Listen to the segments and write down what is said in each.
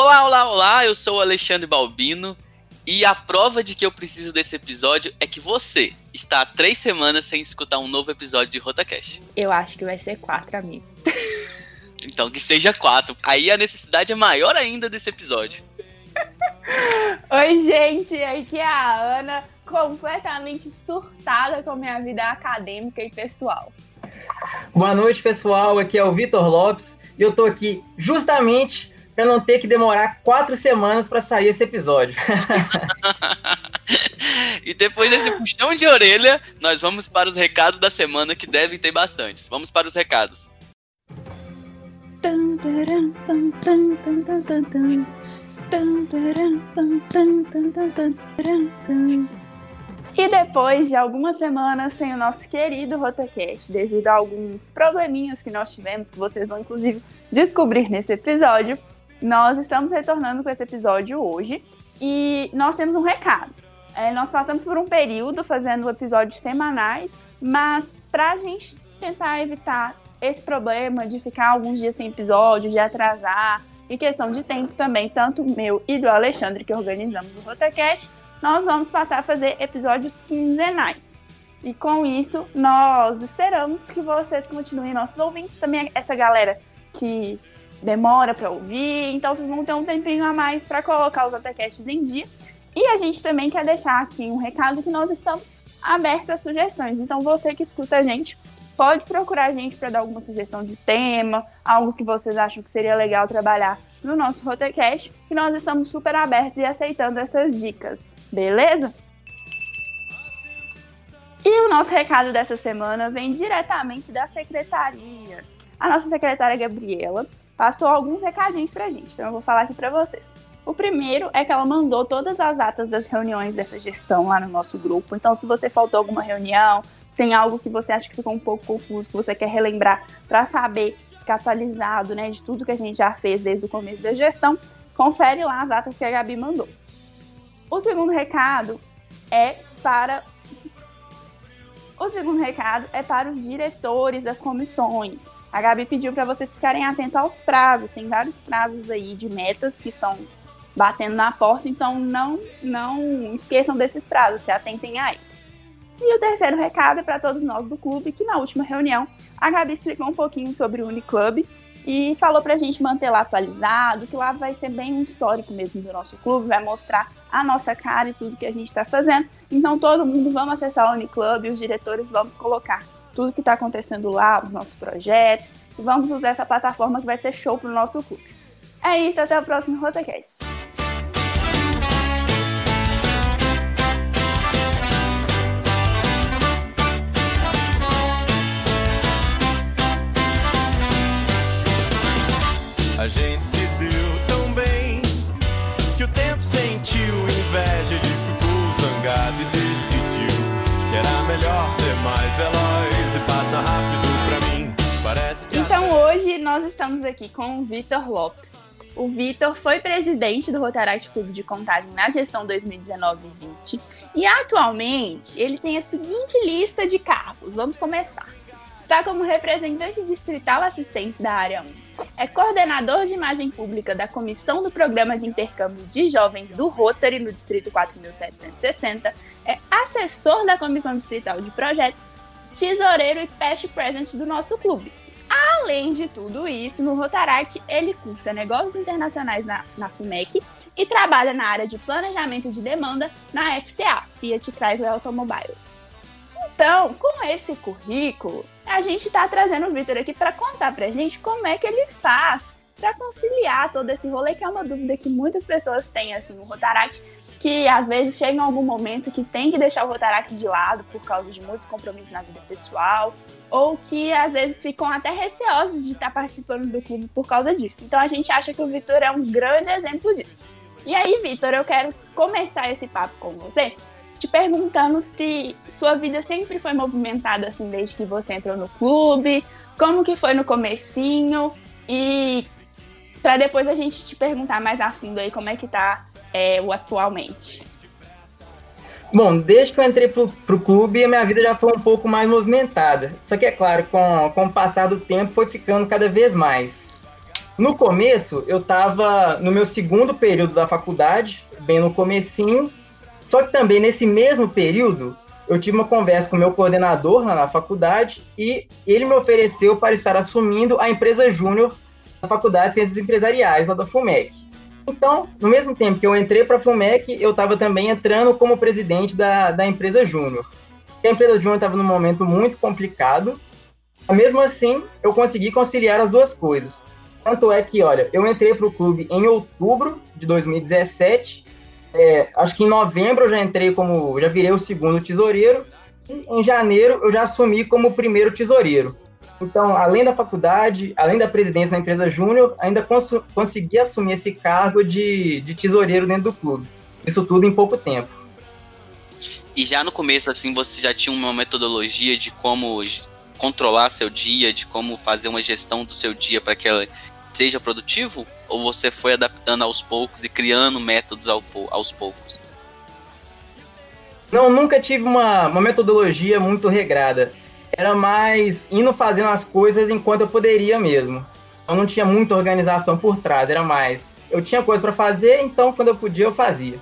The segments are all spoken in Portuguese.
Olá, olá, olá, eu sou o Alexandre Balbino e a prova de que eu preciso desse episódio é que você está há três semanas sem escutar um novo episódio de RotaCast. Eu acho que vai ser quatro, amigo. Então que seja quatro. Aí a necessidade é maior ainda desse episódio. Oi, gente, aqui é a Ana, completamente surtada com minha vida acadêmica e pessoal. Boa noite, pessoal. Aqui é o Vitor Lopes e eu tô aqui justamente para não ter que demorar quatro semanas para sair esse episódio. e depois desse puxão de orelha, nós vamos para os recados da semana que devem ter bastantes. Vamos para os recados. E depois de algumas semanas sem o nosso querido Rotacast, devido a alguns probleminhas que nós tivemos, que vocês vão inclusive descobrir nesse episódio, nós estamos retornando com esse episódio hoje e nós temos um recado. É, nós passamos por um período fazendo episódios semanais, mas para a gente tentar evitar esse problema de ficar alguns dias sem episódio, de atrasar, e questão de tempo também, tanto meu e do Alexandre, que organizamos o Rotacast, nós vamos passar a fazer episódios quinzenais. E com isso, nós esperamos que vocês continuem nossos ouvintes, também essa galera que demora para ouvir, então vocês vão ter um tempinho a mais para colocar os atacasts em dia. E a gente também quer deixar aqui um recado que nós estamos abertos a sugestões. Então você que escuta a gente, pode procurar a gente para dar alguma sugestão de tema, algo que vocês acham que seria legal trabalhar no nosso Rotecast, que nós estamos super abertos e aceitando essas dicas, beleza? E o nosso recado dessa semana vem diretamente da secretaria. A nossa secretária Gabriela passou alguns recadinhos pra gente, então eu vou falar aqui para vocês. O primeiro é que ela mandou todas as atas das reuniões dessa gestão lá no nosso grupo. Então, se você faltou alguma reunião, se tem algo que você acha que ficou um pouco confuso, que você quer relembrar para saber, ficar atualizado, né, de tudo que a gente já fez desde o começo da gestão, confere lá as atas que a Gabi mandou. O segundo recado é para o segundo recado é para os diretores das comissões. A Gabi pediu para vocês ficarem atentos aos prazos. Tem vários prazos aí de metas que estão batendo na porta, então não, não esqueçam desses prazos, se atentem a eles. E o terceiro recado é para todos nós do clube, que na última reunião a Gabi explicou um pouquinho sobre o Uniclub e falou para a gente manter lá atualizado, que lá vai ser bem um histórico mesmo do nosso clube, vai mostrar a nossa cara e tudo que a gente está fazendo. Então todo mundo vamos acessar o Uniclub, os diretores vamos colocar tudo que está acontecendo lá, os nossos projetos. E vamos usar essa plataforma que vai ser show para o nosso clube. É isso, até o próximo Rotacast. A gente nós estamos aqui com o Vitor Lopes. O Vitor foi presidente do Rotaract Clube de Contagem na gestão 2019-20 e atualmente ele tem a seguinte lista de cargos. Vamos começar. Está como representante distrital assistente da área 1. É coordenador de imagem pública da Comissão do Programa de Intercâmbio de Jovens do Rotary no Distrito 4760. É assessor da Comissão Distrital de Projetos tesoureiro e past present do nosso clube. Além de tudo isso, no Rotaract ele cursa negócios internacionais na, na FUMEC e trabalha na área de planejamento de demanda na FCA, Fiat Chrysler Automobiles. Então, com esse currículo, a gente está trazendo o Vitor aqui para contar para a gente como é que ele faz para conciliar todo esse rolê, que é uma dúvida que muitas pessoas têm assim, no Rotaract, que às vezes chega em algum momento que tem que deixar o Rotaract de lado por causa de muitos compromissos na vida pessoal, ou que às vezes ficam até receosos de estar participando do clube por causa disso. Então a gente acha que o Vitor é um grande exemplo disso. E aí, Vitor, eu quero começar esse papo com você te perguntando se sua vida sempre foi movimentada assim desde que você entrou no clube, como que foi no comecinho e para depois a gente te perguntar mais a fundo aí como é que tá é, o atualmente? Bom, desde que eu entrei pro, pro clube, a minha vida já foi um pouco mais movimentada. Só que, é claro, com, com o passar do tempo, foi ficando cada vez mais. No começo, eu estava no meu segundo período da faculdade, bem no comecinho, só que também nesse mesmo período, eu tive uma conversa com o meu coordenador na, na faculdade e ele me ofereceu para estar assumindo a empresa júnior da Faculdade de Ciências Empresariais, lá da FUMEC. Então, no mesmo tempo que eu entrei para a FUMEC, eu estava também entrando como presidente da, da empresa júnior. A empresa júnior estava num momento muito complicado, mesmo assim, eu consegui conciliar as duas coisas. Tanto é que, olha, eu entrei para o clube em outubro de 2017. É, acho que em novembro eu já entrei como. já virei o segundo tesoureiro. E em janeiro eu já assumi como primeiro tesoureiro. Então, além da faculdade, além da presidência da empresa Júnior, ainda cons consegui assumir esse cargo de, de tesoureiro dentro do clube. Isso tudo em pouco tempo. E já no começo, assim, você já tinha uma metodologia de como controlar seu dia, de como fazer uma gestão do seu dia para que ela seja produtivo? Ou você foi adaptando aos poucos e criando métodos ao, aos poucos? Não, nunca tive uma, uma metodologia muito regrada. Era mais indo fazendo as coisas enquanto eu poderia mesmo. Eu não tinha muita organização por trás, era mais. Eu tinha coisa para fazer, então quando eu podia eu fazia.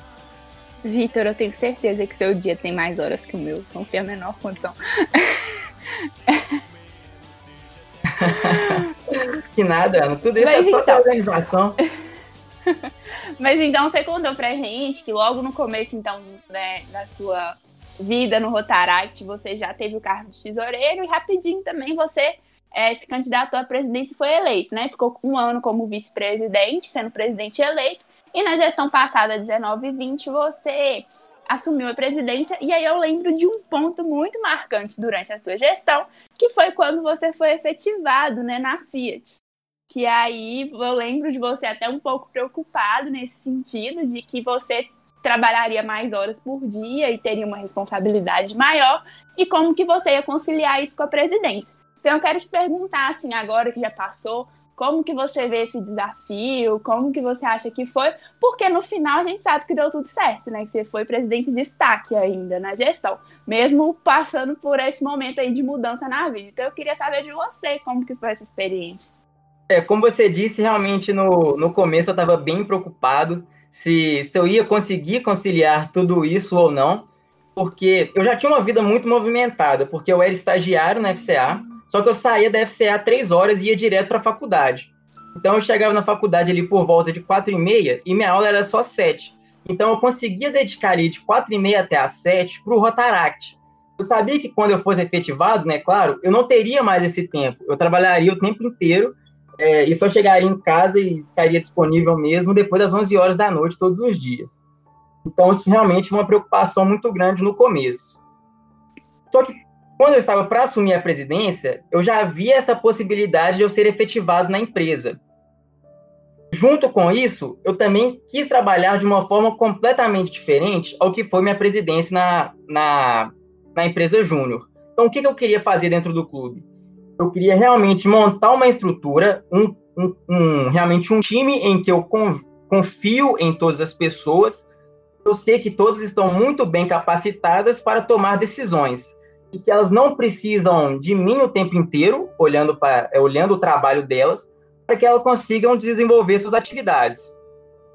Vitor, eu tenho certeza que seu dia tem mais horas que o meu. Não tem a menor condição. que nada, Ana. Tudo isso Mas é só então... organização. Mas então você contou pra gente que logo no começo, então, né, da sua vida no Rotaract, você já teve o cargo de tesoureiro e rapidinho também você é, se candidatou à presidência e foi eleito, né? Ficou um ano como vice-presidente, sendo presidente eleito. E na gestão passada, 19 e 20, você assumiu a presidência. E aí eu lembro de um ponto muito marcante durante a sua gestão, que foi quando você foi efetivado né, na Fiat. Que aí eu lembro de você até um pouco preocupado nesse sentido, de que você trabalharia mais horas por dia e teria uma responsabilidade maior, e como que você ia conciliar isso com a presidência. Então eu quero te perguntar, assim, agora que já passou, como que você vê esse desafio? Como que você acha que foi? Porque no final a gente sabe que deu tudo certo, né? Que você foi presidente de destaque ainda na gestão, mesmo passando por esse momento aí de mudança na vida. Então eu queria saber de você como que foi essa experiência. É, como você disse, realmente no, no começo eu estava bem preocupado se, se eu ia conseguir conciliar tudo isso ou não, porque eu já tinha uma vida muito movimentada, porque eu era estagiário na FCA, só que eu saía da FCA três horas e ia direto para a faculdade. Então eu chegava na faculdade ali por volta de quatro e meia e minha aula era só sete. Então eu conseguia dedicar ali de quatro e meia até às sete para o Rotaract. Eu sabia que quando eu fosse efetivado, né, claro, eu não teria mais esse tempo. Eu trabalharia o tempo inteiro é, e só chegaria em casa e estaria disponível mesmo depois das 11 horas da noite todos os dias. Então isso realmente foi uma preocupação muito grande no começo. Só que quando eu estava para assumir a presidência, eu já havia essa possibilidade de eu ser efetivado na empresa. Junto com isso, eu também quis trabalhar de uma forma completamente diferente ao que foi minha presidência na, na, na empresa Júnior. Então, o que, que eu queria fazer dentro do clube? Eu queria realmente montar uma estrutura, um, um, um realmente um time em que eu confio em todas as pessoas. Eu sei que todas estão muito bem capacitadas para tomar decisões e que elas não precisam de mim o tempo inteiro, olhando, para, é, olhando o trabalho delas, para que elas consigam desenvolver suas atividades.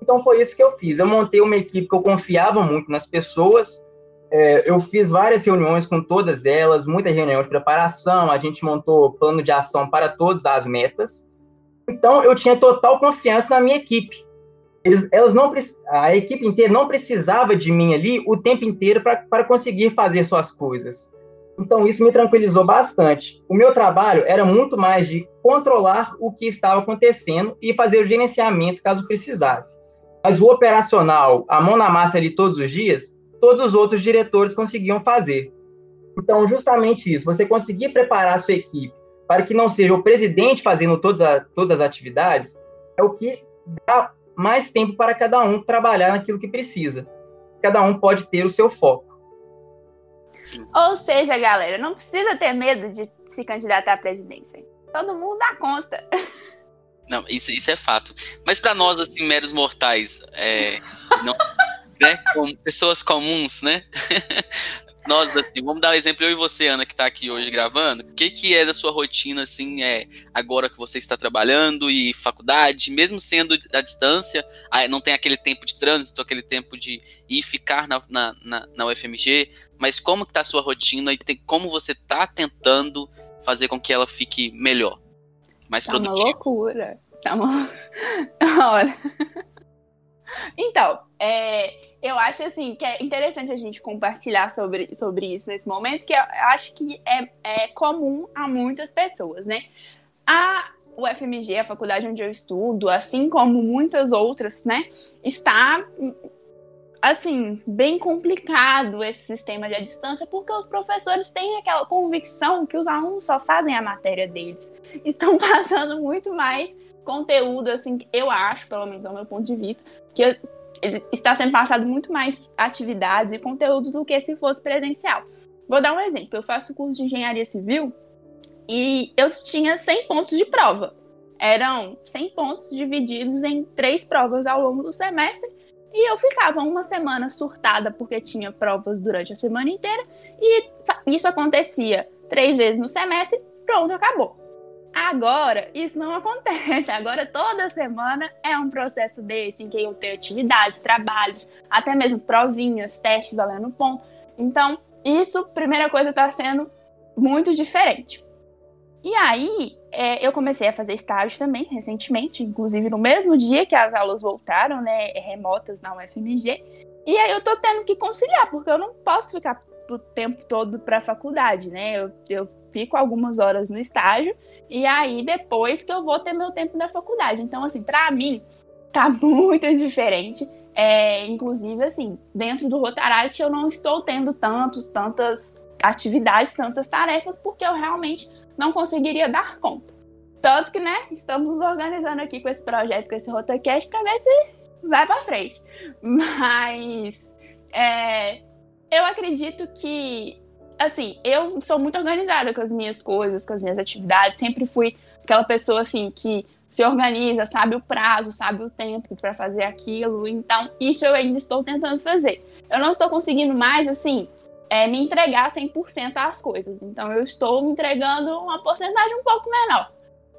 Então foi isso que eu fiz. Eu montei uma equipe que eu confiava muito nas pessoas. É, eu fiz várias reuniões com todas elas, muitas reuniões de preparação. A gente montou plano de ação para todas as metas. Então eu tinha total confiança na minha equipe. Eles, elas não a equipe inteira não precisava de mim ali o tempo inteiro para conseguir fazer suas coisas. Então, isso me tranquilizou bastante. O meu trabalho era muito mais de controlar o que estava acontecendo e fazer o gerenciamento caso precisasse. Mas o operacional, a mão na massa ali todos os dias, todos os outros diretores conseguiam fazer. Então, justamente isso, você conseguir preparar a sua equipe para que não seja o presidente fazendo todas, a, todas as atividades, é o que dá mais tempo para cada um trabalhar naquilo que precisa. Cada um pode ter o seu foco. Sim. Ou seja, galera, não precisa ter medo de se candidatar à presidência. Todo mundo dá conta. Não, isso, isso é fato. Mas para nós, assim, meros mortais, é, não, né, como pessoas comuns, né? nós, assim, vamos dar um exemplo, eu e você, Ana, que tá aqui hoje gravando. O que, que é da sua rotina, assim, é agora que você está trabalhando e faculdade, mesmo sendo à distância, não tem aquele tempo de trânsito, aquele tempo de ir ficar na, na, na, na UFMG, mas como que tá a sua rotina e tem, como você tá tentando fazer com que ela fique melhor, mais tá produtiva? uma loucura. Tá uma... Olha... Então, é, eu acho assim que é interessante a gente compartilhar sobre, sobre isso nesse momento, que eu acho que é, é comum a muitas pessoas, né? A UFMG, a faculdade onde eu estudo, assim como muitas outras, né, está assim, bem complicado esse sistema de distância, porque os professores têm aquela convicção que os alunos só fazem a matéria deles. Estão passando muito mais conteúdo, assim, eu acho, pelo menos ao meu ponto de vista, que está sendo passado muito mais atividades e conteúdos do que se fosse presencial. Vou dar um exemplo. Eu faço curso de engenharia civil e eu tinha 100 pontos de prova. Eram 100 pontos divididos em três provas ao longo do semestre e eu ficava uma semana surtada porque tinha provas durante a semana inteira e isso acontecia três vezes no semestre, pronto, acabou. Agora, isso não acontece. Agora, toda semana é um processo desse, em que eu tenho atividades, trabalhos, até mesmo provinhas, testes valendo ponto. Então, isso, primeira coisa, está sendo muito diferente. E aí, é, eu comecei a fazer estágio também, recentemente, inclusive no mesmo dia que as aulas voltaram, né, remotas na UFMG. E aí eu tô tendo que conciliar, porque eu não posso ficar o tempo todo para a faculdade, né? Eu, eu fico algumas horas no estágio e aí depois que eu vou ter meu tempo da faculdade. Então, assim, para mim tá muito diferente. É, inclusive, assim, dentro do Rotaract eu não estou tendo tantos, tantas atividades, tantas tarefas, porque eu realmente não conseguiria dar conta. Tanto que, né, estamos nos organizando aqui com esse projeto, com esse Rotacast, para ver se vai para frente. Mas é, eu acredito que, assim, eu sou muito organizada com as minhas coisas, com as minhas atividades. Sempre fui aquela pessoa, assim, que se organiza, sabe o prazo, sabe o tempo para fazer aquilo. Então, isso eu ainda estou tentando fazer. Eu não estou conseguindo mais, assim, é, me entregar 100% às coisas. Então, eu estou me entregando uma porcentagem um pouco menor.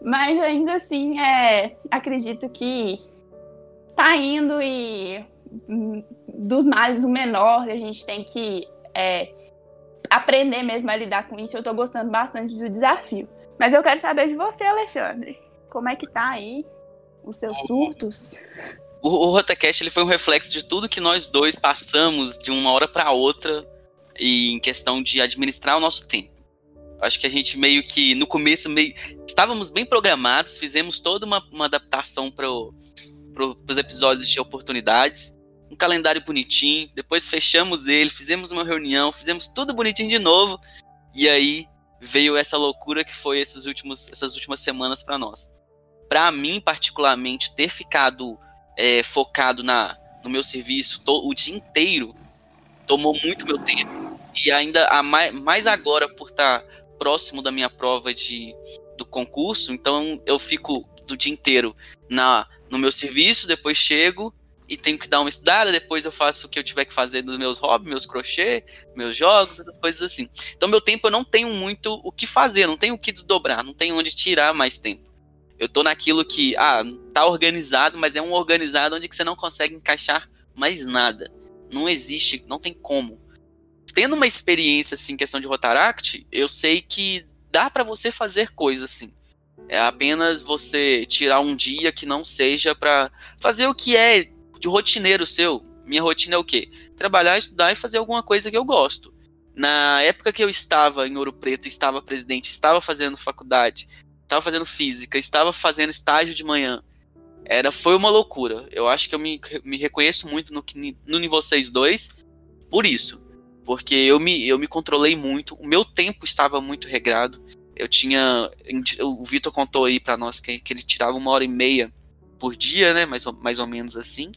Mas ainda assim, é, acredito que tá indo e dos males o menor, a gente tem que é, aprender mesmo a lidar com isso. Eu tô gostando bastante do desafio. Mas eu quero saber de você, Alexandre. Como é que tá aí os seus surtos? O, o Rotacast ele foi um reflexo de tudo que nós dois passamos de uma hora para outra em questão de administrar o nosso tempo. Acho que a gente meio que no começo meio estávamos bem programados, fizemos toda uma, uma adaptação para pro, os episódios de oportunidades um calendário bonitinho, depois fechamos ele, fizemos uma reunião, fizemos tudo bonitinho de novo, e aí veio essa loucura que foi esses últimos, essas últimas semanas para nós. Para mim, particularmente, ter ficado é, focado na, no meu serviço o dia inteiro tomou muito meu tempo. E ainda a mais, mais agora por estar tá próximo da minha prova de, do concurso, então eu fico do dia inteiro na no meu serviço, depois chego, e tenho que dar uma estudada, depois eu faço o que eu tiver que fazer dos meus hobbies, meus crochê, meus jogos, essas coisas assim. Então meu tempo eu não tenho muito o que fazer, não tenho o que desdobrar, não tenho onde tirar mais tempo. Eu tô naquilo que, ah, tá organizado, mas é um organizado onde que você não consegue encaixar mais nada. Não existe, não tem como. Tendo uma experiência assim, questão de Rotaract, eu sei que dá para você fazer coisas assim. É apenas você tirar um dia que não seja para fazer o que é de rotineiro seu. Minha rotina é o quê? Trabalhar, estudar e fazer alguma coisa que eu gosto. Na época que eu estava em Ouro Preto, estava presidente, estava fazendo faculdade, estava fazendo física, estava fazendo estágio de manhã. Era, foi uma loucura. Eu acho que eu me, me reconheço muito no, no em vocês dois por isso. Porque eu me, eu me controlei muito, o meu tempo estava muito regrado. Eu tinha. O Vitor contou aí para nós que, que ele tirava uma hora e meia por dia, né? Mais ou, mais ou menos assim.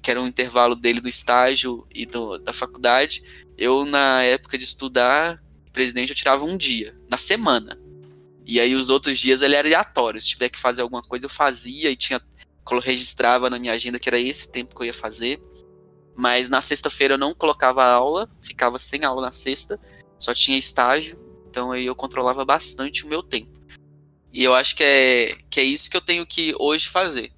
Que era um intervalo dele do estágio e do, da faculdade. Eu, na época de estudar, presidente, eu tirava um dia, na semana. E aí os outros dias ele era aleatório. Se tiver que fazer alguma coisa, eu fazia e tinha. Registrava na minha agenda que era esse tempo que eu ia fazer. mas na sexta-feira eu não colocava aula, ficava sem aula na sexta, só tinha estágio, então aí eu controlava bastante o meu tempo. E eu acho que é, que é isso que eu tenho que hoje fazer.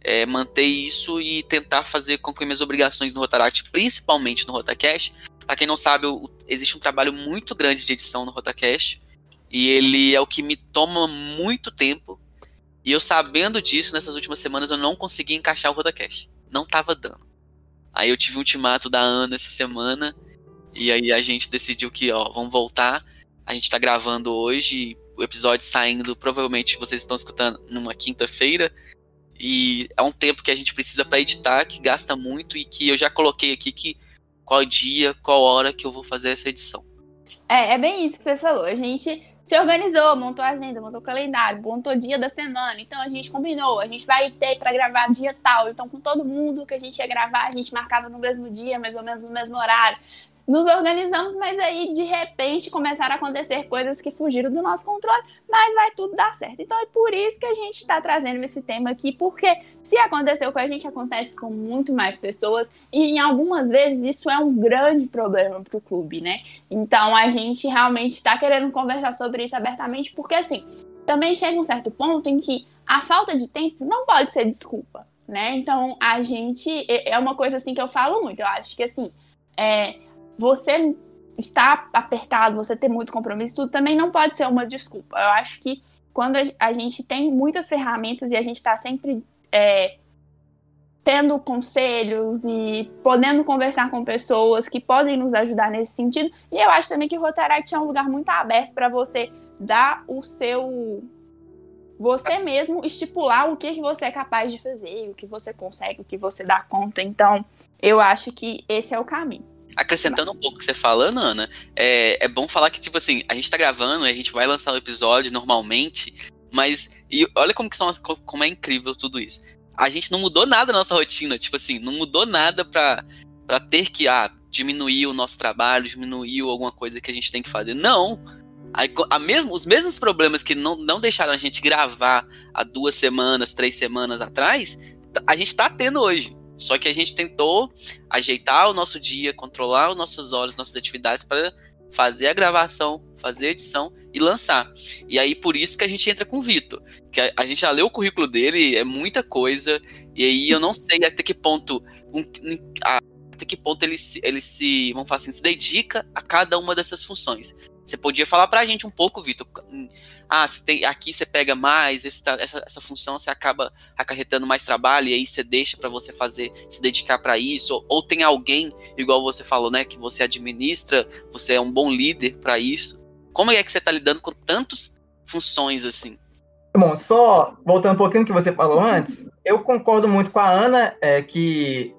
É manter isso e tentar fazer que minhas obrigações no Rotaract, principalmente no Rotacast, para quem não sabe, eu, existe um trabalho muito grande de edição no Rotacast, e ele é o que me toma muito tempo. E eu sabendo disso, nessas últimas semanas eu não consegui encaixar o Rotacast. Não tava dando. Aí eu tive um ultimato da Ana essa semana, e aí a gente decidiu que, ó, vamos voltar. A gente tá gravando hoje, o episódio saindo, provavelmente vocês estão escutando numa quinta-feira. E é um tempo que a gente precisa para editar, que gasta muito e que eu já coloquei aqui que qual dia, qual hora que eu vou fazer essa edição. É, é bem isso que você falou. A gente se organizou, montou a agenda, montou o calendário, montou o dia da semana. Então a gente combinou, a gente vai ter para gravar dia tal. Então com todo mundo que a gente ia gravar, a gente marcava no mesmo dia, mais ou menos no mesmo horário nos organizamos, mas aí de repente começaram a acontecer coisas que fugiram do nosso controle, mas vai tudo dar certo. Então é por isso que a gente está trazendo esse tema aqui, porque se aconteceu com a gente, acontece com muito mais pessoas, e em algumas vezes isso é um grande problema para o clube, né? Então a gente realmente está querendo conversar sobre isso abertamente, porque assim, também chega um certo ponto em que a falta de tempo não pode ser desculpa. Né? Então a gente é uma coisa assim que eu falo muito. Eu acho que assim é, você estar apertado, você ter muito compromisso, tudo também não pode ser uma desculpa. Eu acho que quando a gente tem muitas ferramentas e a gente está sempre é, tendo conselhos e podendo conversar com pessoas que podem nos ajudar nesse sentido. E eu acho também que o Rotaract é um lugar muito aberto para você dar o seu. Você mesmo estipular o que, que você é capaz de fazer, o que você consegue, o que você dá conta. Então, eu acho que esse é o caminho. Acrescentando um pouco o que você falando, Ana, é, é bom falar que, tipo assim, a gente tá gravando, a gente vai lançar o episódio normalmente, mas e olha como que são as, como é incrível tudo isso. A gente não mudou nada na nossa rotina, tipo assim, não mudou nada pra, pra ter que ah, diminuir o nosso trabalho, diminuir alguma coisa que a gente tem que fazer. Não! A, a mesmo, os mesmos problemas que não, não deixaram a gente gravar há duas semanas, três semanas atrás, a gente tá tendo hoje. Só que a gente tentou ajeitar o nosso dia, controlar as nossas horas, nossas atividades para fazer a gravação, fazer a edição e lançar. E aí por isso que a gente entra com o Vitor, que a, a, gente já leu o currículo dele, é muita coisa, e aí eu não sei até que ponto um, a, até que ponto ele se, ele se, vamos falar assim, se dedica a cada uma dessas funções. Você podia falar pra gente um pouco, Vitor. Ah, você tem, aqui você pega mais, essa, essa função você acaba acarretando mais trabalho e aí você deixa para você fazer, se dedicar para isso. Ou, ou, tem alguém, igual você falou, né, que você administra, você é um bom líder para isso. Como é que você tá lidando com tantas funções assim? Bom, só voltando um pouquinho que você falou antes, eu concordo muito com a Ana é, que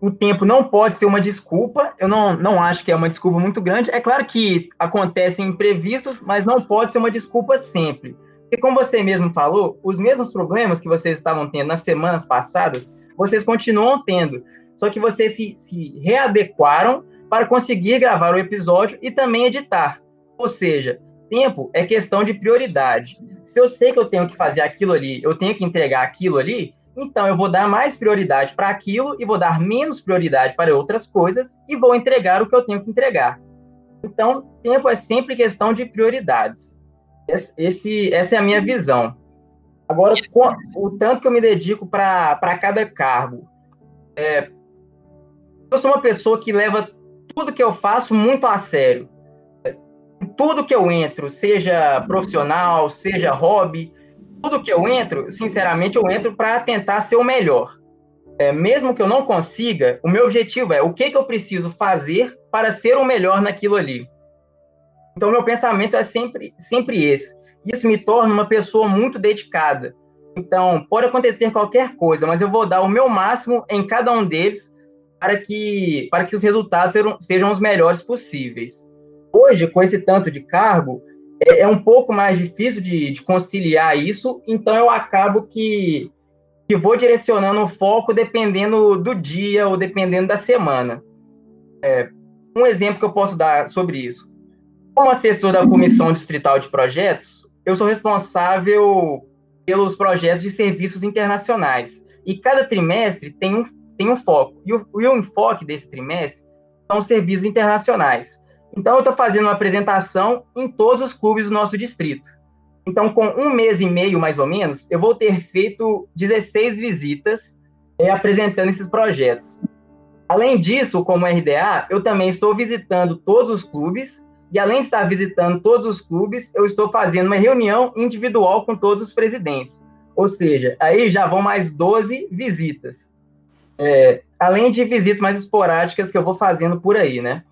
o tempo não pode ser uma desculpa, eu não, não acho que é uma desculpa muito grande. É claro que acontecem imprevistos, mas não pode ser uma desculpa sempre. Porque, como você mesmo falou, os mesmos problemas que vocês estavam tendo nas semanas passadas, vocês continuam tendo. Só que vocês se, se readequaram para conseguir gravar o episódio e também editar. Ou seja, tempo é questão de prioridade. Se eu sei que eu tenho que fazer aquilo ali, eu tenho que entregar aquilo ali, então, eu vou dar mais prioridade para aquilo e vou dar menos prioridade para outras coisas e vou entregar o que eu tenho que entregar. Então, tempo é sempre questão de prioridades. Esse, essa é a minha visão. Agora, o tanto que eu me dedico para cada cargo. É, eu sou uma pessoa que leva tudo que eu faço muito a sério. Tudo que eu entro, seja profissional, seja hobby, tudo que eu entro, sinceramente, eu entro para tentar ser o melhor. É, mesmo que eu não consiga, o meu objetivo é o que, que eu preciso fazer para ser o melhor naquilo ali. Então, meu pensamento é sempre, sempre esse. Isso me torna uma pessoa muito dedicada. Então, pode acontecer qualquer coisa, mas eu vou dar o meu máximo em cada um deles para que, para que os resultados sejam, sejam os melhores possíveis. Hoje, com esse tanto de cargo, é, é um pouco mais difícil de, de, conciliar isso, então eu acabo que, que vou direcionando o foco dependendo do dia ou dependendo da semana. É, um exemplo que eu posso dar sobre isso. Como assessor da Comissão Distrital de Projetos, eu sou responsável pelos projetos de serviços internacionais. E cada trimestre tem um, tem um foco. E o, e o enfoque desse trimestre são os serviços internacionais. Então, eu estou fazendo uma apresentação em todos os clubes do nosso distrito. Então, com um mês e meio, mais ou menos, eu vou ter feito 16 visitas é, apresentando esses projetos. Além disso, como RDA, eu também estou visitando todos os clubes, e além de estar visitando todos os clubes, eu estou fazendo uma reunião individual com todos os presidentes. Ou seja, aí já vão mais 12 visitas. É, além de visitas mais esporádicas que eu vou fazendo por aí, né?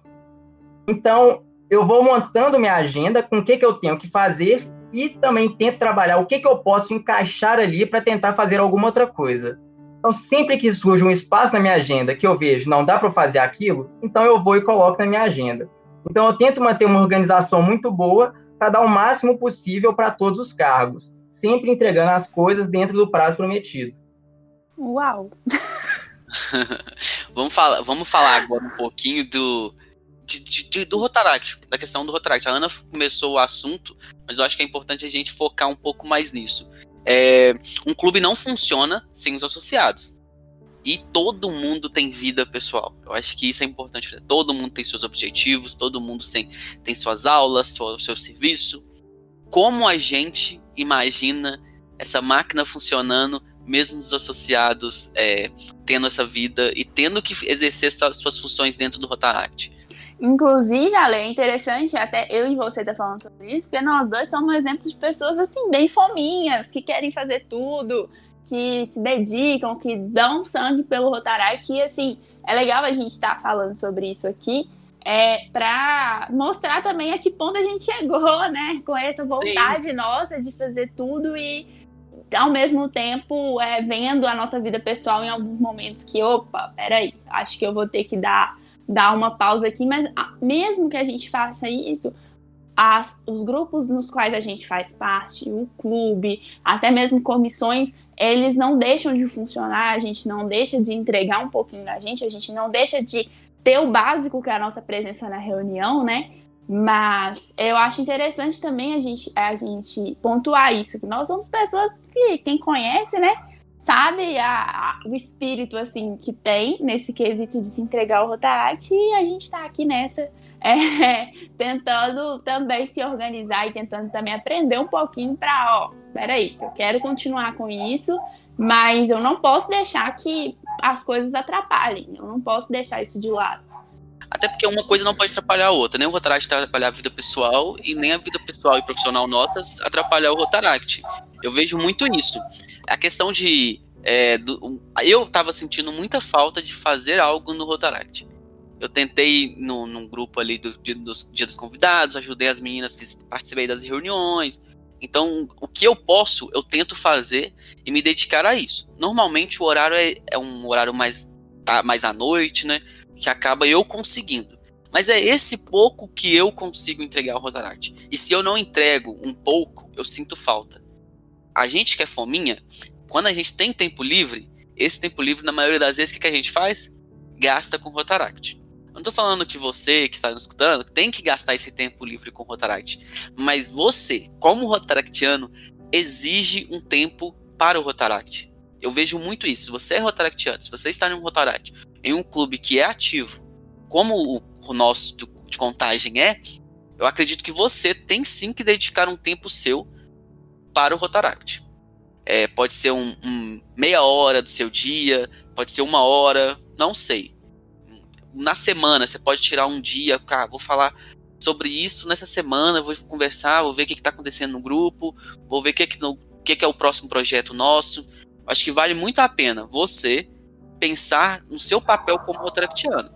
Então, eu vou montando minha agenda com o que, que eu tenho que fazer e também tento trabalhar o que, que eu posso encaixar ali para tentar fazer alguma outra coisa. Então, sempre que surge um espaço na minha agenda que eu vejo não dá para fazer aquilo, então eu vou e coloco na minha agenda. Então, eu tento manter uma organização muito boa para dar o máximo possível para todos os cargos, sempre entregando as coisas dentro do prazo prometido. Uau! vamos, falar, vamos falar agora um pouquinho do, de, de, do Rotaract, da questão do Rotaract. A Ana começou o assunto, mas eu acho que é importante a gente focar um pouco mais nisso. É, um clube não funciona sem os associados. E todo mundo tem vida pessoal. Eu acho que isso é importante. Todo mundo tem seus objetivos, todo mundo tem, tem suas aulas, seu, seu serviço. Como a gente imagina essa máquina funcionando, mesmo os associados é, tendo essa vida e tendo que exercer suas funções dentro do Rotaract? Inclusive, Ale, é interessante até eu e você estar tá falando sobre isso, porque nós dois somos exemplos de pessoas assim, bem fominhas, que querem fazer tudo, que se dedicam, que dão sangue pelo Rotaract. E assim, é legal a gente estar tá falando sobre isso aqui, é, para mostrar também a que ponto a gente chegou, né? Com essa vontade Sim. nossa de fazer tudo e ao mesmo tempo é, vendo a nossa vida pessoal em alguns momentos que, opa, peraí, acho que eu vou ter que dar dar uma pausa aqui, mas mesmo que a gente faça isso, as, os grupos nos quais a gente faz parte, o clube, até mesmo comissões, eles não deixam de funcionar, a gente não deixa de entregar um pouquinho da gente, a gente não deixa de ter o básico que é a nossa presença na reunião, né? Mas eu acho interessante também a gente, a gente pontuar isso, que nós somos pessoas que quem conhece, né? Sabe a, a, o espírito assim que tem nesse quesito de se entregar ao Rotaract e a gente está aqui nessa é, tentando também se organizar e tentando também aprender um pouquinho para ó, peraí, eu quero continuar com isso, mas eu não posso deixar que as coisas atrapalhem, eu não posso deixar isso de lado. Até porque uma coisa não pode atrapalhar a outra, nem o Rotaract atrapalhar a vida pessoal e nem a vida pessoal e profissional nossas atrapalhar o Rotaract. Eu vejo muito isso. A questão de. É, do, eu tava sentindo muita falta de fazer algo no Rotaract. Eu tentei no, num grupo ali do, dos Dia dos Convidados, ajudei as meninas, fiz, participei das reuniões. Então, o que eu posso, eu tento fazer e me dedicar a isso. Normalmente o horário é, é um horário mais, tá, mais à noite, né? Que acaba eu conseguindo. Mas é esse pouco que eu consigo entregar ao Rotaract. E se eu não entrego um pouco, eu sinto falta a gente que é fominha, quando a gente tem tempo livre, esse tempo livre, na maioria das vezes, o que, a gente faz? Gasta com Rotaract. Eu não tô falando que você que está nos escutando tem que gastar esse tempo livre com Rotaract. Mas você, como Rotaractiano, exige um tempo para o Rotaract. Eu vejo muito isso. Se você é Rotaractiano, se você está em um Rotaract, em um clube que é ativo, como o, nosso de contagem é, eu acredito que você tem sim que dedicar um tempo seu para o Rotaract. É, pode ser um, um, meia hora do seu dia, pode ser uma hora, não sei. Na semana, você pode tirar um dia, cara, vou falar sobre isso nessa semana, vou conversar, vou ver o que está acontecendo no grupo, vou ver o que, que, que, que é o próximo projeto nosso. Acho que vale muito a pena você pensar no seu papel como Rotaractiano.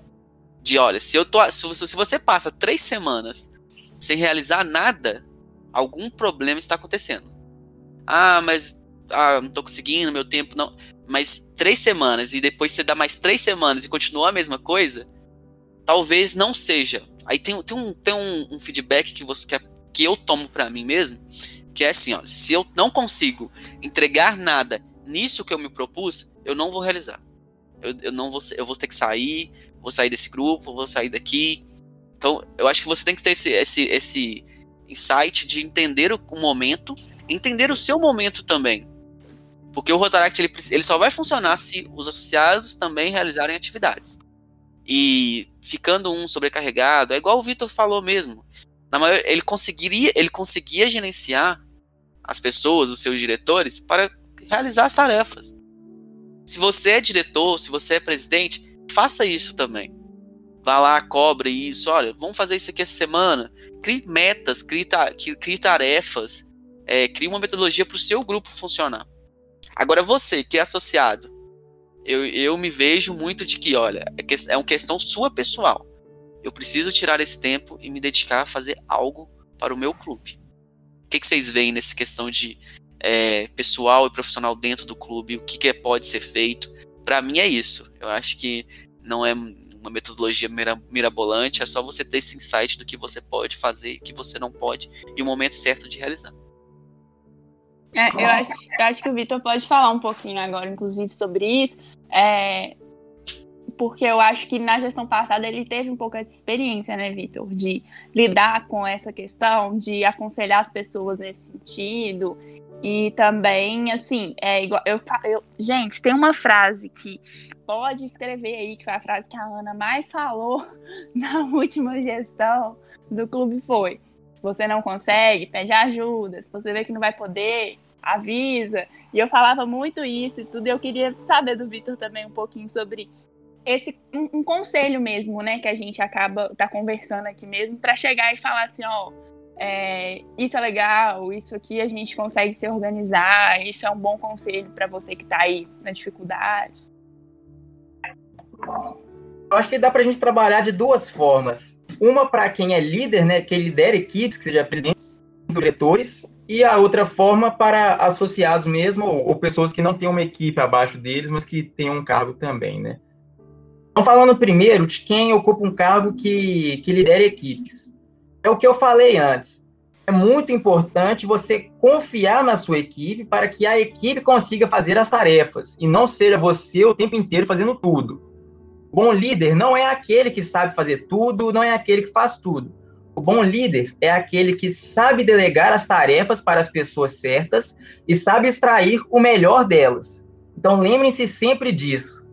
De olha, se eu tô. Se, você passa três semanas sem realizar nada, algum problema está acontecendo ah, mas ah, não tô conseguindo, meu tempo não. Mas três semanas e depois você dá mais três semanas e continua a mesma coisa, talvez não seja. Aí tem, tem, um, tem um, um feedback que você quer, que eu tomo para mim mesmo, que é assim, olha, se eu não consigo entregar nada nisso que eu me propus, eu não vou realizar. Eu, eu não vou, eu vou ter que sair, vou sair desse grupo, vou sair daqui. Então, eu acho que você tem que ter esse, esse, esse insight de entender o, momento entender o seu momento também. Porque o Rotaract ele, ele só vai funcionar se os associados também realizarem atividades. E ficando um sobrecarregado, é igual o Vitor falou mesmo. Na maior, ele conseguiria, ele conseguia gerenciar as pessoas, os seus diretores, para realizar as tarefas. Se você é diretor, se você é presidente, faça isso também. Vá lá, cobre isso. Olha, vamos fazer isso aqui essa semana. Crie metas, crie, crie tarefas, é, crie uma metodologia para o seu grupo funcionar. Agora, você que é associado, eu, eu me vejo muito de que, olha, é, que, é uma questão sua pessoal. Eu preciso tirar esse tempo e me dedicar a fazer algo para o meu clube. O que, que vocês veem nessa questão de é, pessoal e profissional dentro do clube? O que, que pode ser feito? Para mim é isso. Eu acho que não é uma metodologia mirabolante, é só você ter esse insight do que você pode fazer e o que você não pode e o momento certo de realizar. É, eu, acho, eu acho que o Vitor pode falar um pouquinho agora, inclusive, sobre isso. É, porque eu acho que na gestão passada ele teve um pouco essa experiência, né, Vitor, de lidar com essa questão, de aconselhar as pessoas nesse sentido. E também, assim, é igual. Eu, eu, gente, tem uma frase que pode escrever aí, que foi a frase que a Ana mais falou na última gestão do clube: foi. Se você não consegue, pede ajuda. Se você vê que não vai poder, avisa. E eu falava muito isso e tudo. E eu queria saber do Vitor também um pouquinho sobre esse um, um, conselho mesmo, né, que a gente acaba tá conversando aqui mesmo para chegar e falar assim, ó, é, isso é legal, isso aqui a gente consegue se organizar, isso é um bom conselho para você que está aí na dificuldade. Eu acho que dá para a gente trabalhar de duas formas. Uma para quem é líder, né, que lidera equipes, que seja presidente, diretores, e a outra forma para associados mesmo, ou, ou pessoas que não têm uma equipe abaixo deles, mas que têm um cargo também, né. Então, falando primeiro de quem ocupa um cargo que, que lidera equipes. É o que eu falei antes. É muito importante você confiar na sua equipe para que a equipe consiga fazer as tarefas e não seja você o tempo inteiro fazendo tudo. Bom líder não é aquele que sabe fazer tudo, não é aquele que faz tudo. O bom líder é aquele que sabe delegar as tarefas para as pessoas certas e sabe extrair o melhor delas. Então lembrem-se sempre disso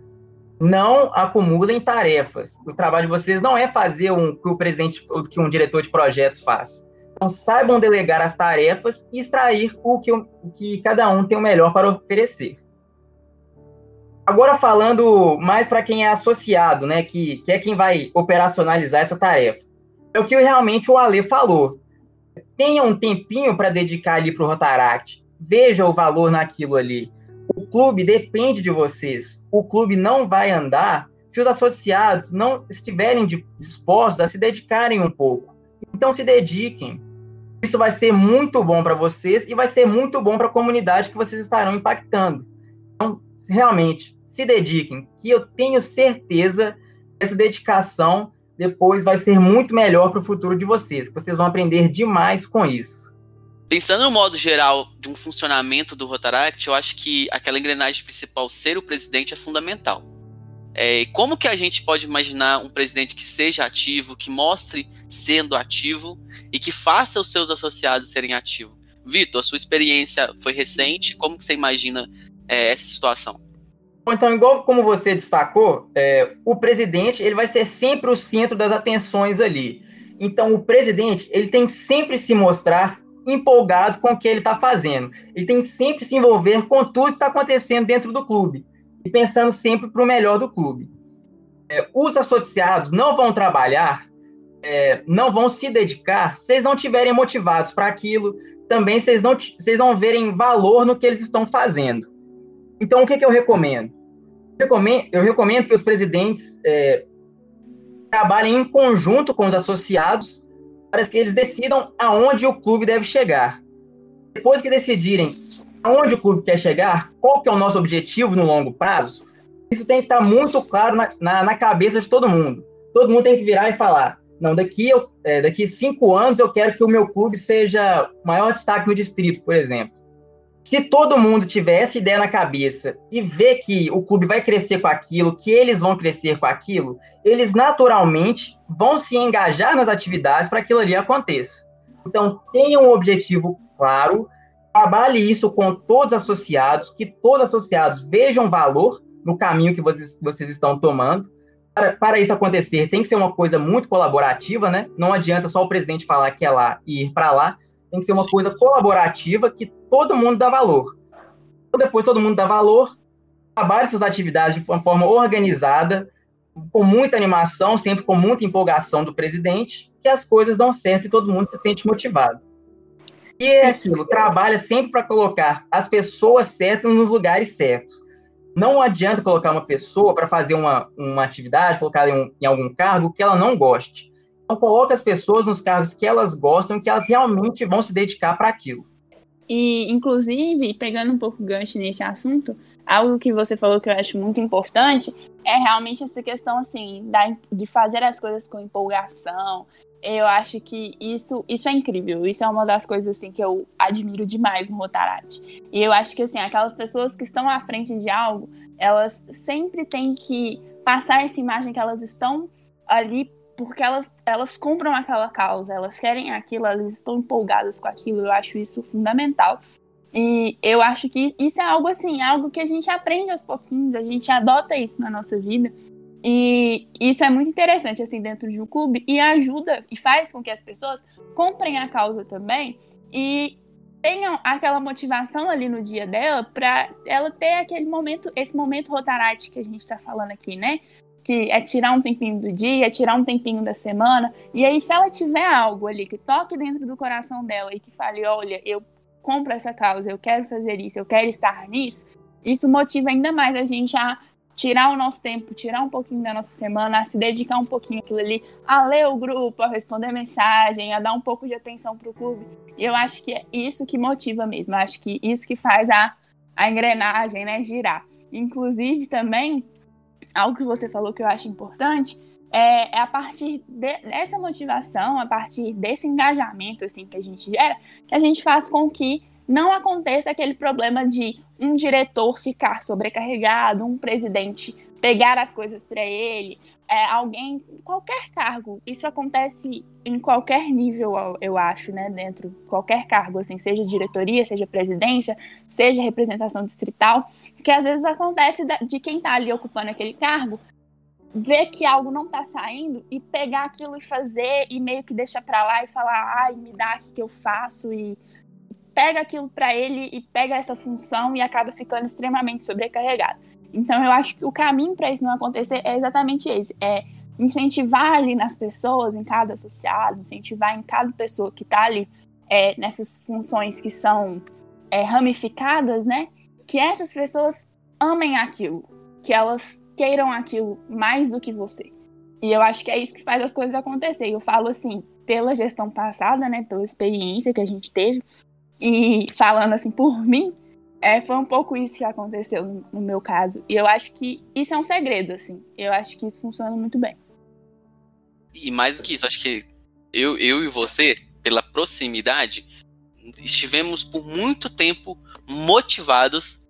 não acumulem tarefas. O trabalho de vocês não é fazer o que o presidente, o que um diretor de projetos faz. Então, saibam delegar as tarefas e extrair o que, o que cada um tem o melhor para oferecer. Agora, falando mais para quem é associado, né, que, que é quem vai operacionalizar essa tarefa. É o que realmente o Ale falou. Tenha um tempinho para dedicar ali para o Rotaract. Veja o valor naquilo ali. O clube depende de vocês. O clube não vai andar se os associados não estiverem dispostos a se dedicarem um pouco. Então, se dediquem. Isso vai ser muito bom para vocês e vai ser muito bom para a comunidade que vocês estarão impactando. Então, realmente, se dediquem, que eu tenho certeza que essa dedicação depois vai ser muito melhor para o futuro de vocês, que vocês vão aprender demais com isso. Pensando no modo geral de um funcionamento do Rotaract, eu acho que aquela engrenagem principal ser o presidente é fundamental. É, como que a gente pode imaginar um presidente que seja ativo, que mostre sendo ativo e que faça os seus associados serem ativos? Vitor, a sua experiência foi recente, como que você imagina é, essa situação? Então, igual como você destacou, é, o presidente ele vai ser sempre o centro das atenções ali. Então, o presidente ele tem que sempre se mostrar empolgado com o que ele está fazendo. Ele tem que sempre se envolver com tudo que está acontecendo dentro do clube e pensando sempre para o melhor do clube. É, os associados não vão trabalhar, é, não vão se dedicar se eles não estiverem motivados para aquilo, também se eles não, se eles não verem valor no que eles estão fazendo. Então, o que, que eu recomendo? Eu recomendo, eu recomendo que os presidentes é, trabalhem em conjunto com os associados para que eles decidam aonde o clube deve chegar. Depois que decidirem aonde o clube quer chegar, qual que é o nosso objetivo no longo prazo, isso tem que estar muito claro na, na, na cabeça de todo mundo. Todo mundo tem que virar e falar: não, daqui, eu, é, daqui cinco anos eu quero que o meu clube seja o maior destaque no distrito, por exemplo. Se todo mundo tiver essa ideia na cabeça e ver que o clube vai crescer com aquilo, que eles vão crescer com aquilo, eles naturalmente vão se engajar nas atividades para que aquilo ali aconteça. Então, tenham um objetivo claro, trabalhe isso com todos os associados, que todos os associados vejam valor no caminho que vocês, vocês estão tomando. Para, para isso acontecer, tem que ser uma coisa muito colaborativa, né? Não adianta só o presidente falar que é lá e ir para lá. Tem que ser uma Sim. coisa colaborativa que todo mundo dá valor. Depois todo mundo dá valor, trabalhe essas atividades de uma forma organizada, com muita animação, sempre com muita empolgação do presidente, que as coisas dão certo e todo mundo se sente motivado. E é aquilo, trabalha sempre para colocar as pessoas certas nos lugares certos. Não adianta colocar uma pessoa para fazer uma, uma atividade, colocar em, um, em algum cargo que ela não goste. Então, coloque as pessoas nos cargos que elas gostam, que elas realmente vão se dedicar para aquilo. E, inclusive, pegando um pouco gancho nesse assunto, algo que você falou que eu acho muito importante é realmente essa questão, assim, da, de fazer as coisas com empolgação. Eu acho que isso, isso é incrível. Isso é uma das coisas, assim, que eu admiro demais no Rotaract. E eu acho que, assim, aquelas pessoas que estão à frente de algo, elas sempre têm que passar essa imagem que elas estão ali porque elas, elas compram aquela causa, elas querem aquilo, elas estão empolgadas com aquilo. Eu acho isso fundamental. E eu acho que isso é algo assim, algo que a gente aprende aos pouquinhos, a gente adota isso na nossa vida. E isso é muito interessante, assim, dentro de um clube, e ajuda e faz com que as pessoas comprem a causa também e tenham aquela motivação ali no dia dela para ela ter aquele momento, esse momento rotarate que a gente está falando aqui, né? Que é tirar um tempinho do dia, tirar um tempinho da semana. E aí, se ela tiver algo ali que toque dentro do coração dela e que fale, olha, eu compro essa causa, eu quero fazer isso, eu quero estar nisso, isso motiva ainda mais a gente a tirar o nosso tempo, tirar um pouquinho da nossa semana, a se dedicar um pouquinho aquilo ali, a ler o grupo, a responder mensagem, a dar um pouco de atenção para o clube. E eu acho que é isso que motiva mesmo, eu acho que isso que faz a, a engrenagem né, girar. Inclusive também, algo que você falou que eu acho importante, é, é a partir de, dessa motivação, a partir desse engajamento assim que a gente gera, que a gente faz com que não aconteça aquele problema de um diretor ficar sobrecarregado, um presidente pegar as coisas para ele, é, alguém, qualquer cargo. Isso acontece em qualquer nível, eu acho, né? Dentro de qualquer cargo, assim, seja diretoria, seja presidência, seja representação distrital, que às vezes acontece de quem está ali ocupando aquele cargo ver que algo não tá saindo e pegar aquilo e fazer e meio que deixar para lá e falar, ai, me dá aqui que eu faço e pega aquilo para ele e pega essa função e acaba ficando extremamente sobrecarregado. Então eu acho que o caminho para isso não acontecer é exatamente esse, é incentivar ali nas pessoas, em cada associado, incentivar em cada pessoa que está ali é, nessas funções que são é, ramificadas, né? Que essas pessoas amem aquilo, que elas queiram aquilo mais do que você. E eu acho que é isso que faz as coisas acontecer. Eu falo assim, pela gestão passada, né, pela experiência que a gente teve, e falando assim por mim, é, foi um pouco isso que aconteceu no, meu caso. E eu acho que isso é um segredo, assim. Eu acho que isso funciona muito bem. E mais do que isso, acho que eu, eu e você, pela proximidade, estivemos por muito tempo motivados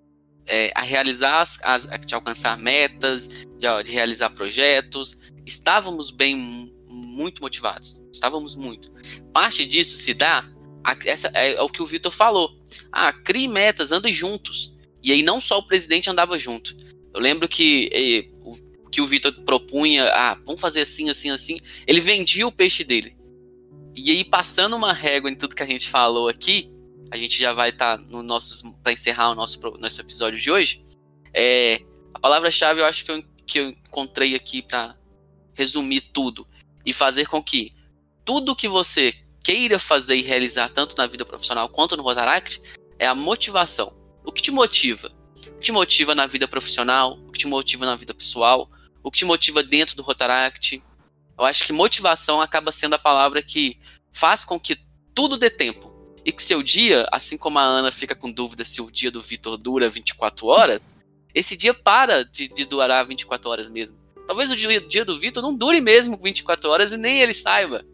é, a realizar, as, as, de alcançar metas, de, de, realizar projetos. Estávamos bem, muito motivados. Estávamos muito. Parte disso se dá, essa, é, é, o que o Vitor falou. Ah, crie metas, ande juntos. E aí não só o presidente andava junto. Eu lembro que o que o Vitor propunha, ah, vamos fazer assim, assim, assim. Ele vendia o peixe dele. E aí, passando uma régua em tudo que a gente falou aqui, a gente já vai estar tá no nosso para encerrar o nosso, nosso episódio de hoje. É, a palavra-chave eu acho que eu, que eu encontrei aqui para resumir tudo e fazer com que tudo que você queira fazer e realizar tanto na vida profissional quanto no Rotaract é a motivação. O que te motiva? O que te motiva na vida profissional? O que te motiva na vida pessoal? O que te motiva dentro do Rotaract? Eu acho que motivação acaba sendo a palavra que faz com que tudo dê tempo e que seu dia, assim como a Ana fica com dúvida se o dia do Vitor dura 24 horas, esse dia para de, de durar 24 horas mesmo. Talvez o dia, dia do Vitor não dure mesmo 24 horas e nem ele saiba.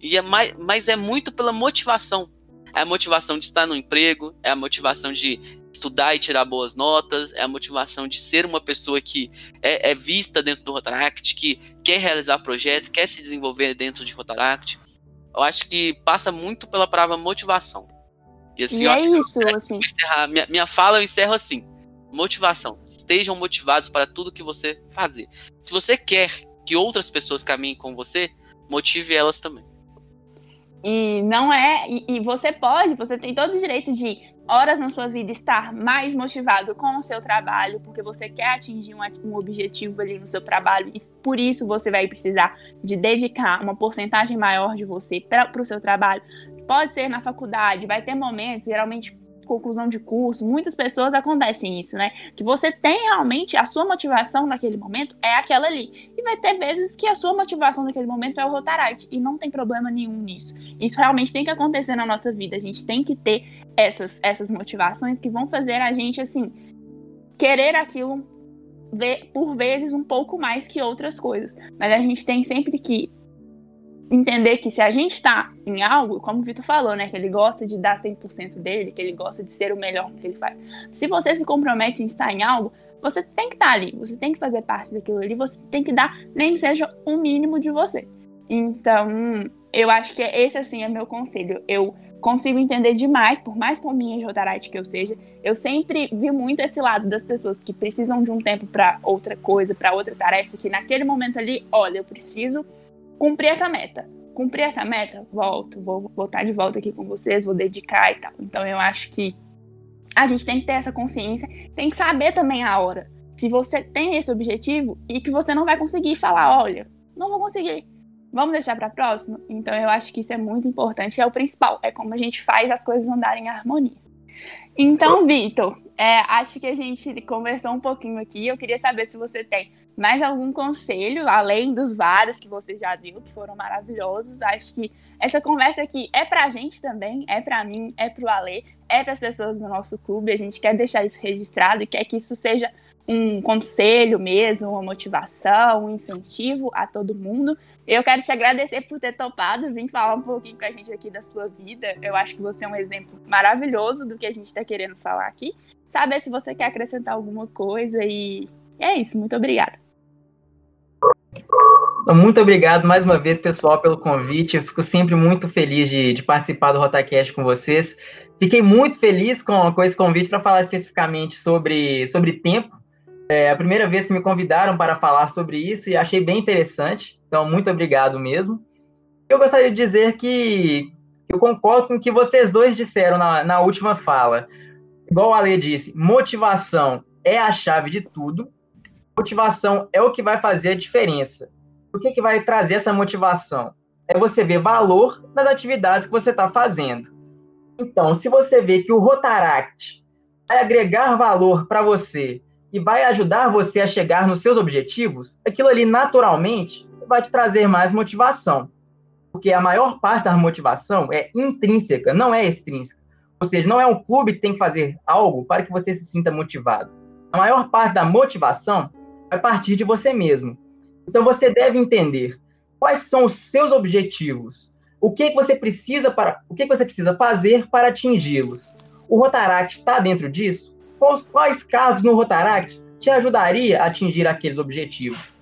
E é mais, mas é muito pela motivação. É a motivação de estar no emprego, é a motivação de estudar e tirar boas notas, é a motivação de ser uma pessoa que é, é vista dentro do Rotaract, que quer realizar projetos, quer se desenvolver dentro de Rotaract eu acho que passa muito pela palavra motivação. E assim, E eu é acho que eu isso, assim. encerrar- minha, minha fala eu encerro assim. Motivação. Estejam motivados para tudo que você fazer. Se você quer que outras pessoas caminhem com você, motive elas também. E não é. E, e você pode, você tem todo o direito de, horas na sua vida, estar mais motivado com o seu trabalho, porque você quer atingir um, um objetivo ali no seu trabalho, e por isso você vai precisar de dedicar uma porcentagem maior de você para o seu trabalho. Pode ser na faculdade, vai ter momentos, geralmente conclusão de curso, muitas pessoas acontecem isso, né? Que você tem realmente a sua motivação naquele momento é aquela ali. E vai ter vezes que a sua motivação naquele momento é o Rotaract e não tem problema nenhum nisso. Isso realmente tem que acontecer na nossa vida. A gente tem que ter essas essas motivações que vão fazer a gente assim querer aquilo por vezes um pouco mais que outras coisas. Mas a gente tem sempre que entender que se a gente tá em algo, como o Vitor falou, né, que ele gosta de dar 100% dele, que ele gosta de ser o melhor que ele faz. Se você se compromete em estar em algo, você tem que estar ali, você tem que fazer parte daquilo ali, você tem que dar nem que seja o mínimo de você. Então, eu acho que esse assim é meu conselho. Eu consigo entender demais, por mais pominha de Rotarite que eu seja, eu sempre vi muito esse lado das pessoas que precisam de um tempo para outra coisa, para outra tarefa, que naquele momento ali, olha, eu preciso cumprir essa meta. Cumprir essa meta, volto, vou voltar de volta aqui com vocês, vou dedicar e tal. Então eu acho que a gente tem que ter essa consciência, tem que saber também a hora que você tem esse objetivo e que você não vai conseguir falar, olha, não vou conseguir. Vamos deixar para próxima? Então eu acho que isso é muito importante, é o principal, é como a gente faz as coisas andarem em harmonia. Então, Vitor, é, acho que a gente conversou um pouquinho aqui. Eu queria saber se você tem mais algum conselho, além dos vários que você já deu, que foram maravilhosos. Acho que essa conversa aqui é pra gente também, é pra mim, é pro Ale, é para as pessoas do nosso clube. A gente quer deixar isso registrado e quer que isso seja um conselho mesmo, uma motivação, um incentivo a todo mundo. Eu quero te agradecer por ter topado, vir falar um pouquinho com a gente aqui da sua vida. Eu acho que você é um exemplo maravilhoso do que a gente está querendo falar aqui. Saber se você quer acrescentar alguma coisa e é isso. Muito obrigada. Muito obrigado mais uma vez, pessoal, pelo convite. Eu fico sempre muito feliz de, de participar do Rotacast com vocês. Fiquei muito feliz com, com esse convite para falar especificamente sobre, sobre tempo. É a primeira vez que me convidaram para falar sobre isso e achei bem interessante. Então, muito obrigado mesmo. Eu gostaria de dizer que eu concordo com o que vocês dois disseram na, na última fala. Igual a Ale disse, motivação é a chave de tudo. Motivação é o que vai fazer a diferença. O que, que vai trazer essa motivação? É você ver valor nas atividades que você está fazendo. Então, se você vê que o Rotaract vai agregar valor para você e vai ajudar você a chegar nos seus objetivos, aquilo ali naturalmente vai te trazer mais motivação. Porque a maior parte da motivação é intrínseca, não é extrínseca. Ou seja, não é um clube que tem que fazer algo para que você se sinta motivado. A maior parte da motivação vai partir de você mesmo. Então você deve entender quais são os seus objetivos, o que, que você precisa para, o que, que você precisa fazer para atingi-los. O Rotaract está dentro disso? Quais, quais cargos no Rotaract te ajudaria a atingir aqueles objetivos?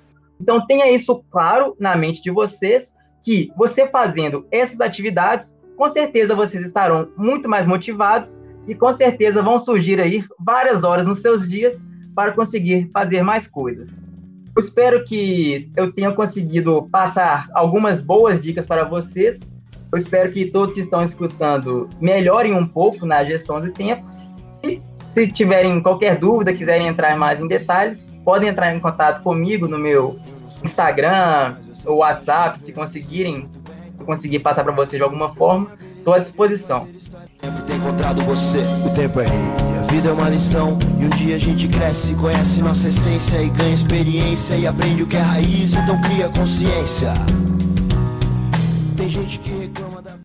Então tenha isso claro na mente de vocês, que você fazendo essas atividades, com certeza vocês estarão muito mais motivados e com certeza vão surgir aí várias horas nos seus dias para conseguir fazer mais coisas. Eu espero que eu tenha conseguido passar algumas boas dicas para vocês. Eu espero que todos que estão escutando melhorem um pouco na gestão do tempo. E se tiverem qualquer dúvida, quiserem entrar mais em detalhes, podem entrar em contato comigo no meu Instagram ou WhatsApp, se conseguirem, conseguir passar para vocês de alguma forma, estou à disposição. Encontrado você, o tempo é rei. Vida é uma lição e um dia a gente cresce, conhece nossa essência e ganha experiência e aprende o que é raiz, então cria consciência. Tem gente que